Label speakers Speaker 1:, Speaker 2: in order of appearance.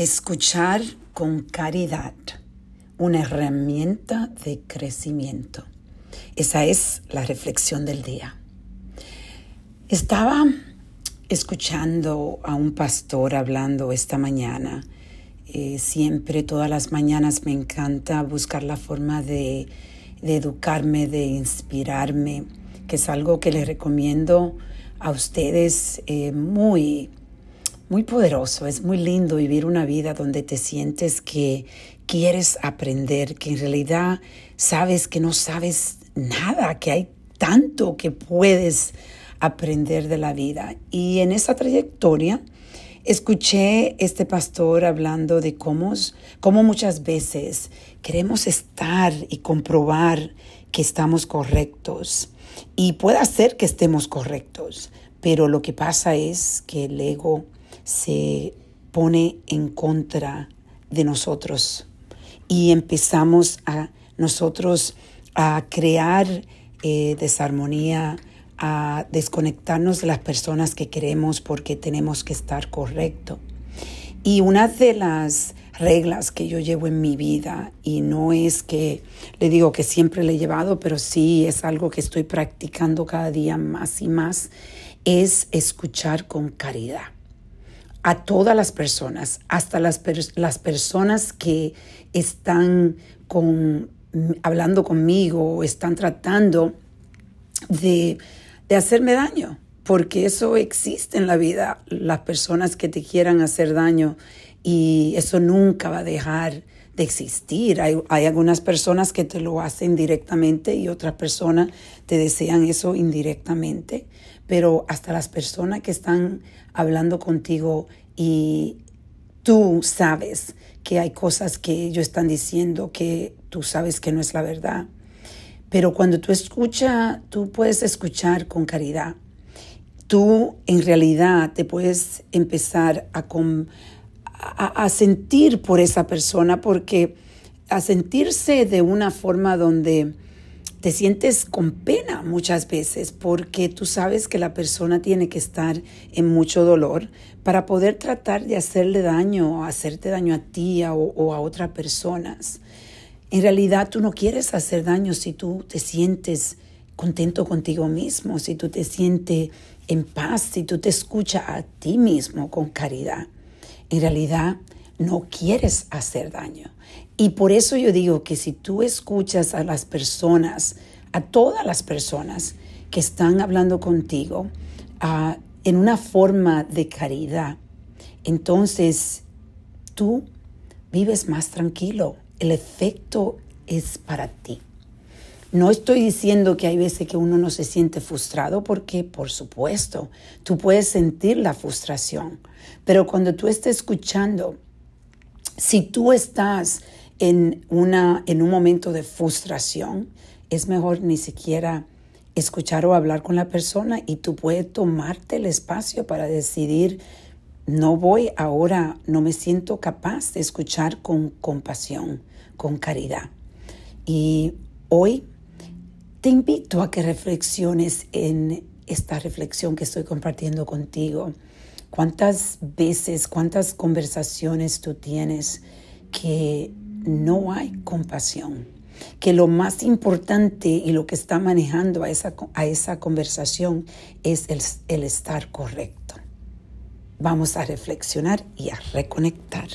Speaker 1: Escuchar con caridad, una herramienta de crecimiento. Esa es la reflexión del día. Estaba escuchando a un pastor hablando esta mañana. Eh, siempre, todas las mañanas me encanta buscar la forma de, educarme, de inspirarme, que es algo que les recomiendo a ustedes eh, muy muy poderoso, es muy lindo vivir una vida donde te sientes que quieres aprender, que en realidad sabes que no sabes nada, que hay tanto que puedes aprender de la vida. Y en esa trayectoria escuché este pastor hablando de cómo, cómo muchas veces queremos estar y comprobar que estamos correctos. Y puede ser que estemos correctos, pero lo que pasa es que el ego se pone en contra de nosotros y empezamos a nosotros a crear eh, desarmonía, a desconectarnos de las personas que queremos porque tenemos que estar correcto. Y una de las reglas que yo llevo en mi vida, y no es que le digo que siempre le he llevado, pero sí es algo que estoy practicando cada día más y más, es escuchar con caridad a todas las personas, hasta las, las personas que están con, hablando conmigo o están tratando de, de hacerme daño, porque eso existe en la vida, las personas que te quieran hacer daño y eso nunca va a dejar de existir. Hay, hay, algunas personas que te lo hacen directamente y otras personas te desean eso indirectamente, pero hasta las personas que están hablando contigo y tú sabes que hay cosas que ellos están diciendo que tú sabes que no es la verdad. Pero cuando tú escuchas, tú puedes escuchar con caridad. Tú en realidad te puedes empezar a, a, sentir por esa persona porque a sentirse de una forma donde te sientes con pena muchas veces porque tú sabes que la persona tiene que estar en mucho dolor para poder tratar de hacerle daño hacerte daño a ti o a otras personas. En realidad tú no quieres hacer daño si tú te sientes contento contigo mismo, si tú te sientes en paz, si tú te escuchas a ti mismo con caridad. En realidad no quieres hacer daño. Y por eso yo digo que si tú escuchas a las personas, a todas las personas que están hablando contigo uh, en una forma de caridad, entonces tú vives más tranquilo. El efecto es para ti. No estoy diciendo que hay veces que uno no se siente frustrado porque, por supuesto, tú puedes sentir la frustración, pero cuando tú estés escuchando si tú estás en, una, en un momento de frustración, es mejor ni siquiera escuchar o hablar con la persona y tú puedes tomarte el espacio para decidir, no voy ahora, no me siento capaz de escuchar con compasión, con caridad. Y hoy te invito a que reflexiones en esta reflexión que estoy compartiendo contigo ¿Cuántas veces, cuántas conversaciones tú tienes que no hay compasión? Que lo más importante y lo que está manejando a esa, a esa conversación es el, el estar correcto. Vamos a reflexionar y a reconectar.